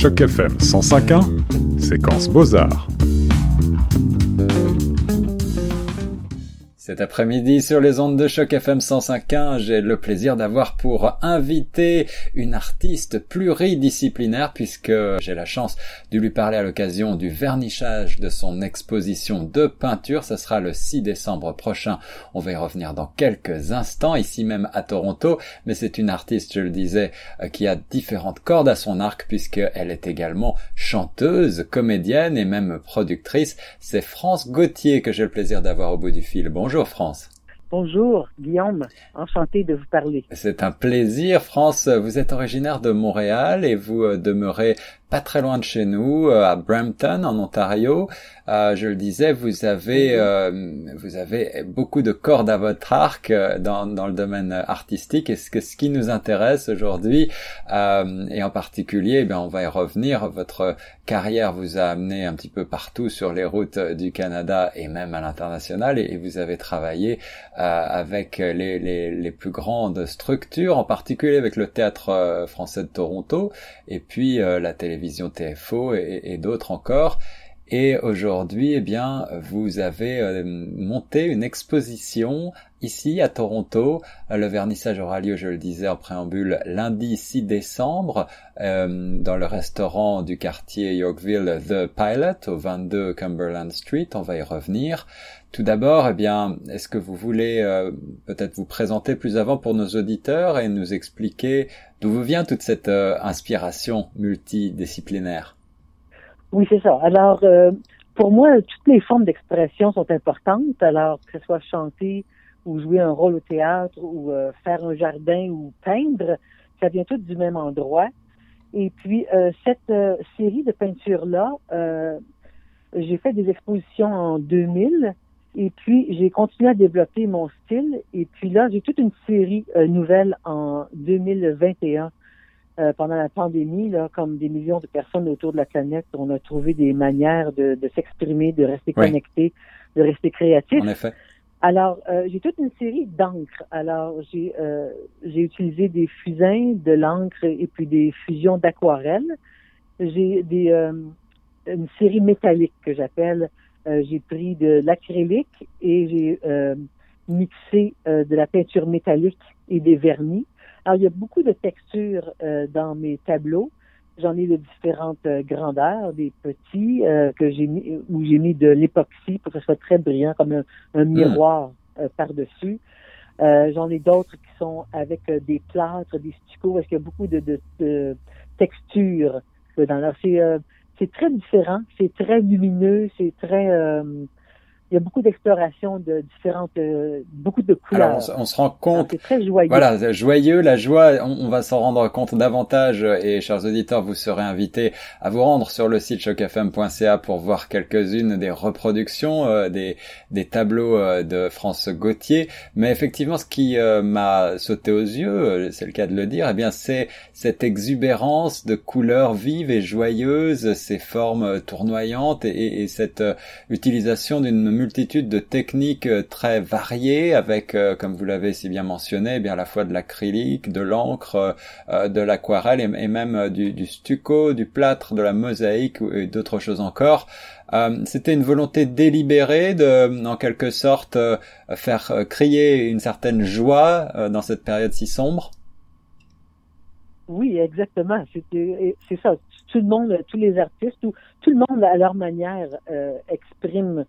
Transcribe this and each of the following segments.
Choc FM 105.1, séquence Beaux-Arts. Cet après-midi sur les ondes de choc FM 105.1, j'ai le plaisir d'avoir pour invité une artiste pluridisciplinaire puisque j'ai la chance de lui parler à l'occasion du vernissage de son exposition de peinture. Ce sera le 6 décembre prochain. On va y revenir dans quelques instants ici même à Toronto, mais c'est une artiste, je le disais, qui a différentes cordes à son arc puisqu'elle est également chanteuse, comédienne et même productrice. C'est France Gauthier que j'ai le plaisir d'avoir au bout du fil. Bonjour. France. Bonjour Guillaume, enchanté de vous parler. C'est un plaisir France, vous êtes originaire de Montréal et vous euh, demeurez pas très loin de chez nous, euh, à Brampton, en Ontario. Euh, je le disais, vous avez euh, vous avez beaucoup de cordes à votre arc dans, dans le domaine artistique. Et ce, que, ce qui nous intéresse aujourd'hui, et en particulier, eh on va y revenir. Votre carrière vous a amené un petit peu partout sur les routes du Canada et même à l'international. Et, vous avez travaillé avec les, les, les, plus grandes structures, en particulier avec le théâtre français de Toronto, et puis la télévision Vision TFO et, d'autres encore. Et aujourd'hui, eh bien, vous avez euh, monté une exposition ici à Toronto. Le vernissage aura lieu, je le disais en préambule, lundi 6 décembre euh, dans le restaurant du quartier Yorkville The Pilot au 22 Cumberland Street. On va y revenir. Tout d'abord, eh bien, est-ce que vous voulez euh, peut-être vous présenter plus avant pour nos auditeurs et nous expliquer d'où vous vient toute cette euh, inspiration multidisciplinaire? Oui, c'est ça. Alors, euh, pour moi, toutes les formes d'expression sont importantes. Alors, que ce soit chanter ou jouer un rôle au théâtre ou faire un jardin ou peindre, ça vient tout du même endroit. Et puis, cette série de peintures-là, j'ai fait des expositions en 2000 et puis, j'ai continué à développer mon style. Et puis là, j'ai toute une série euh, nouvelle en 2021. Euh, pendant la pandémie, là, comme des millions de personnes autour de la planète, on a trouvé des manières de, de s'exprimer, de rester connecté, de rester créatif. En effet. Alors, euh, j'ai toute une série d'encre. Alors, j'ai j'ai utilisé des fusains, de l'encre et puis des fusions d'aquarelle. J'ai des une série métallique que j'appelle euh, j'ai pris de l'acrylique et j'ai euh, mixé euh, de la peinture métallique et des vernis. Alors, il y a beaucoup de textures dans mes tableaux. J'en ai de différentes grandeurs, des petits que j'ai mis où j'ai mis de l'époxy pour que ce soit très brillant comme un, hmm. miroir par-dessus. J'en ai d'autres qui sont avec des plâtres, des stuccos, parce qu'il y a beaucoup de, de, de textures dedans. c'est c'est très différent, c'est très lumineux, c'est très euh, il y a beaucoup d'exploration de différentes, euh, beaucoup de couleurs. Alors, on, se rend compte. C'est très joyeux. Voilà, joyeux, la joie. On, va s'en rendre compte davantage. Et chers auditeurs, vous serez invités à vous rendre sur le site chocfm.ca pour voir quelques-unes des reproductions euh, des des tableaux euh, de France Gauthier. Mais effectivement, ce qui m'a sauté aux yeux, c'est le cas de le dire, eh bien, c'est cette exubérance de couleurs vives et joyeuses, ces formes tournoyantes et, et cette utilisation d'une multitude de techniques euh, très variées avec, euh, comme vous l'avez si bien mentionné, eh bien à la fois de l'acrylique, de l'encre, euh, de l'aquarelle et, même du, stucco, du plâtre, de la mosaïque et d'autres choses encore. C'était une volonté délibérée de, en quelque sorte, faire crier une certaine joie dans cette période si sombre. Oui, exactement. C'est ça. Tout le monde, tous les artistes, tout, tout le monde à leur manière exprime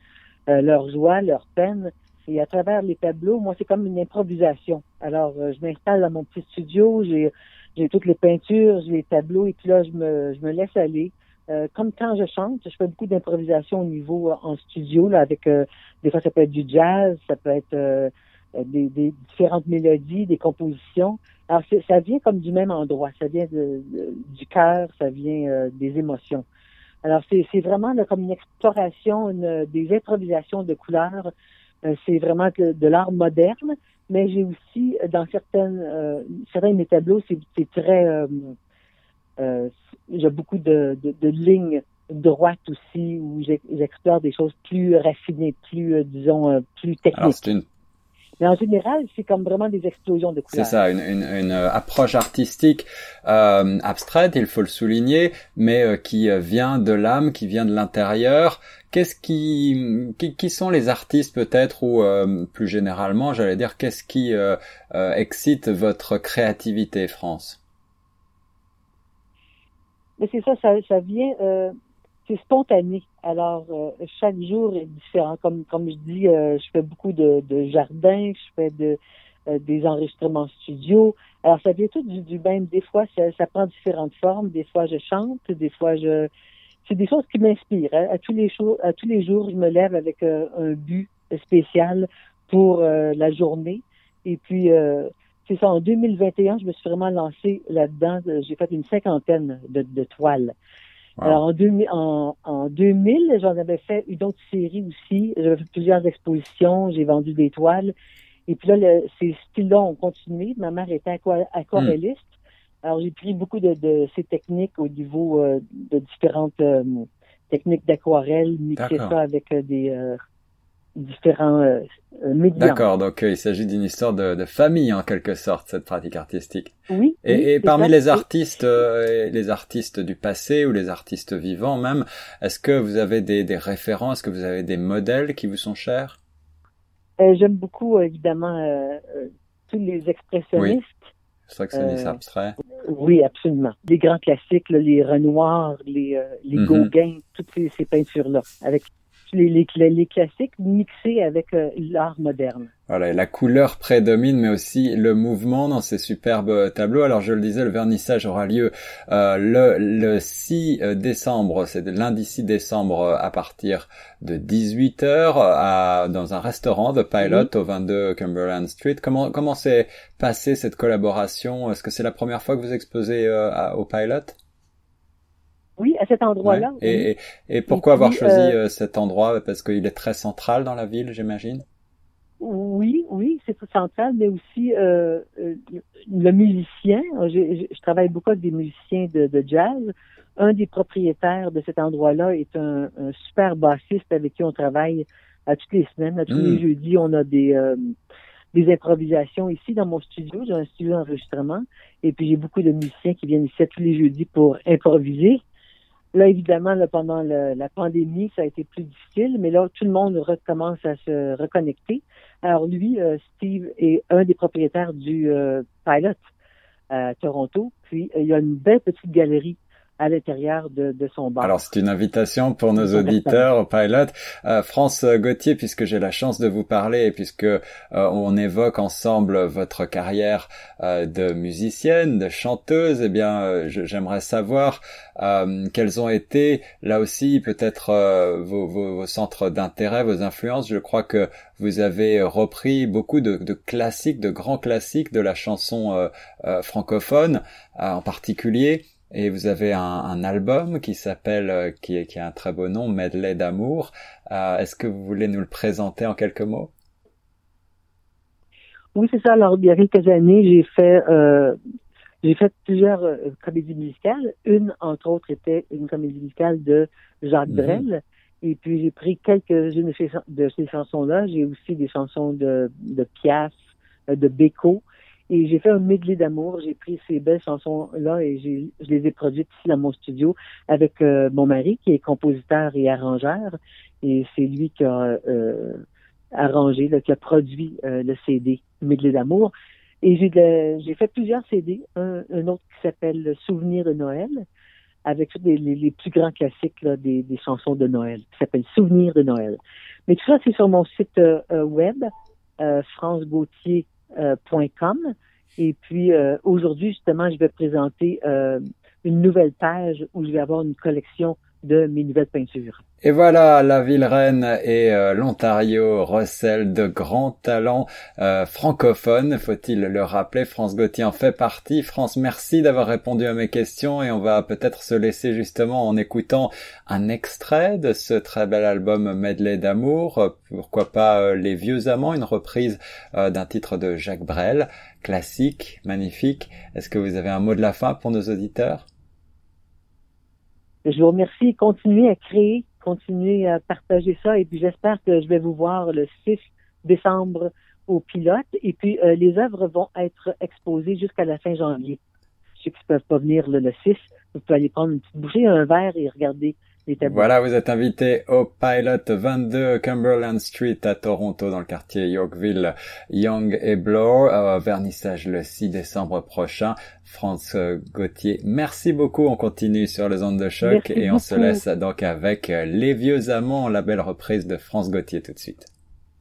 euh, leur joie, leur peine. Et à travers les tableaux, moi, c'est comme une improvisation. Alors, euh, je m'installe dans mon petit studio, j'ai j'ai toutes les peintures, j'ai les tableaux, et puis là, je me, je me laisse aller. Euh, comme quand je chante, je fais beaucoup d'improvisation au niveau en studio, là, avec des fois ça peut être du jazz, ça peut être des, des, différentes mélodies, des compositions. Alors ça vient comme du même endroit, ça vient de, du cœur, ça vient des émotions. Alors, c'est vraiment comme une exploration, une, des improvisations de couleurs. Euh, c'est vraiment de, l'art moderne, mais j'ai aussi, dans certaines, euh, certains de mes tableaux, c'est très... Euh, euh, j'ai beaucoup de, de, de, lignes droites aussi, où j'explore des choses plus raffinées, plus, disons, plus techniques. Mais en général, c'est comme vraiment des explosions de couleurs. C'est ça, une, une, une, approche artistique euh, abstraite, il faut le souligner, mais euh, qui vient de l'âme, qui vient de l'intérieur. Qu'est-ce qui, qui, qui, sont les artistes peut-être ou euh, plus généralement, j'allais dire, qu'est-ce qui euh, excite votre créativité, France? Mais c'est ça, ça, ça vient c'est spontané. Alors, euh, chaque jour est différent. Comme, comme je dis, euh, je fais beaucoup de, de jardins, je fais de, euh, des enregistrements studio. Alors, ça vient tout du, du même. Des fois, ça, ça, prend différentes formes. Des fois, je chante. Des fois, je... C'est des choses qui m'inspirent. Hein. À, tous les jours, à tous les jours, je me lève avec un but spécial pour la journée. Et puis, c'est ça, en 2021, je me suis vraiment lancé là-dedans. J'ai fait une cinquantaine de, de toiles. Alors en, 2000, en, en 2000, j'en avais fait une autre série aussi. J'avais fait plusieurs expositions, j'ai vendu des toiles. Et puis là, le, ces styles-là ont continué. Ma mère était aquarelliste. Hmm. Alors j'ai pris beaucoup de, de, ces techniques au niveau euh, de différentes euh, techniques d'aquarelle, mixer ça avec euh, des différents euh, euh, médias. D'accord, donc euh, il s'agit d'une histoire de, de, famille en quelque sorte cette pratique artistique. Oui. Et, et parmi les artistes, les artistes du passé ou les artistes vivants même, est-ce que vous avez des, des références, est-ce que vous avez des modèles qui vous sont chers? J'aime beaucoup évidemment tous les expressionnistes. Oui. Expressionniste abstrait. Oui, absolument. Les grands classiques, les Renoirs, les, les mm-hmm. Gauguin, toutes ces, ces peintures-là, avec les, les, classiques mixés avec euh, l'art moderne. Voilà, la couleur prédomine, mais aussi le mouvement dans ces superbes tableaux. Alors je le disais, le vernissage aura lieu euh, le, le 6 euh, décembre, c'est lundi 6 décembre à partir de 18h dans un restaurant de Pilot au 22 Cumberland Street. Comment comment s'est passée cette collaboration? Est-ce que c'est la première fois que vous exposez au Pilot? Oui, à cet endroit-là. Et, et, pourquoi avoir choisi euh, euh, cet endroit? Parce qu'il est très central dans la ville, j'imagine? Oui, oui, c'est tout central, mais aussi euh, le musicien. Je, je, travaille beaucoup avec des musiciens de, de, jazz. Un des propriétaires de cet endroit-là est un, super bassiste avec qui on travaille à toutes les semaines, à tous les hmm. jeudis. On a des des improvisations ici dans mon studio. J'ai un studio d'enregistrement et puis j'ai beaucoup de musiciens qui viennent ici tous les jeudis pour improviser. Là, évidemment, là, pendant le, la pandémie, ça a été plus difficile, mais là, tout le monde recommence à se reconnecter. Alors lui, euh, Steve est un des propriétaires du euh, Pilot à Toronto. Puis, il y a une belle petite galerie à l'intérieur de, de, son bar. Alors c'est une invitation pour nos auditeurs au pilot. Euh, France Gauthier, puisque j'ai la chance de vous parler et puisque euh, on évoque ensemble votre carrière euh, de musicienne, de chanteuse, eh bien euh, j'aimerais savoir euh, quels ont été là aussi peut-être vos, vos, vos, centres d'intérêt, vos influences. Je crois que vous avez repris beaucoup de, de classiques, de grands classiques de la chanson francophone en particulier. Et vous avez un, un album qui s'appelle, euh, qui, qui, a un très beau nom, Medley d'amour. Euh, Est-ce que vous voulez nous le présenter en quelques mots? Oui, c'est ça. Alors, il y a quelques années, j'ai fait, euh, j'ai fait plusieurs euh, comédies musicales. Une, entre autres, était une comédie musicale de Jacques mhm. Brel. Et puis, j'ai pris quelques-unes de ces chansons-là. J'ai aussi des chansons de, de Piaf, de Beko. Et j'ai fait un medley d'amour. J'ai pris ces belles chansons-là et je les ai produites ici dans mon studio avec euh, mon mari qui est compositeur et arrangeur. Et c'est lui qui a euh, arrangé, qui a produit euh, le CD Medley d'amour. Et j'ai fait plusieurs CD. Un, autre qui s'appelle Souvenir de Noël avec tous les, plus grands classiques des, chansons de Noël, qui s'appelle Souvenir de Noël. Mais tout ça, c'est sur mon site web, France Gauthier euh, .com. Et puis euh, aujourd'hui, justement, je vais présenter euh, une nouvelle page où je vais avoir une collection Et voilà, la ville reine et euh, l'Ontario recèlent de grands talents euh, francophones, faut-il le rappeler. France Gauthier en fait partie. France, merci d'avoir répondu à mes questions et on va peut-être se laisser justement en écoutant un extrait de ce très bel album Medley d'amour. Pourquoi pas euh, Les vieux amants, une reprise d'un titre de Jacques Brel, classique, magnifique. Est-ce que vous avez un mot de la fin pour nos auditeurs? Je vous remercie. Continuez à créer, continuez à partager ça. Et puis j'espère que je vais vous voir le 6 décembre aux pilotes. Et puis, les œuvres vont être exposées jusqu'à la fin janvier. Ceux qui ne peuvent pas venir le 6, vous pouvez aller prendre une petite bouchée, un verre et regarder voilà, vous êtes invité au Pilot 22 Cumberland Street à Toronto dans le quartier Yorkville, Young et Bloor, euh, vernissage le 6 décembre prochain. France Gauthier, merci beaucoup. On continue sur les ondes de choc et on se laisse donc avec Les Vieux Amants, la belle reprise de France Gauthier tout de suite.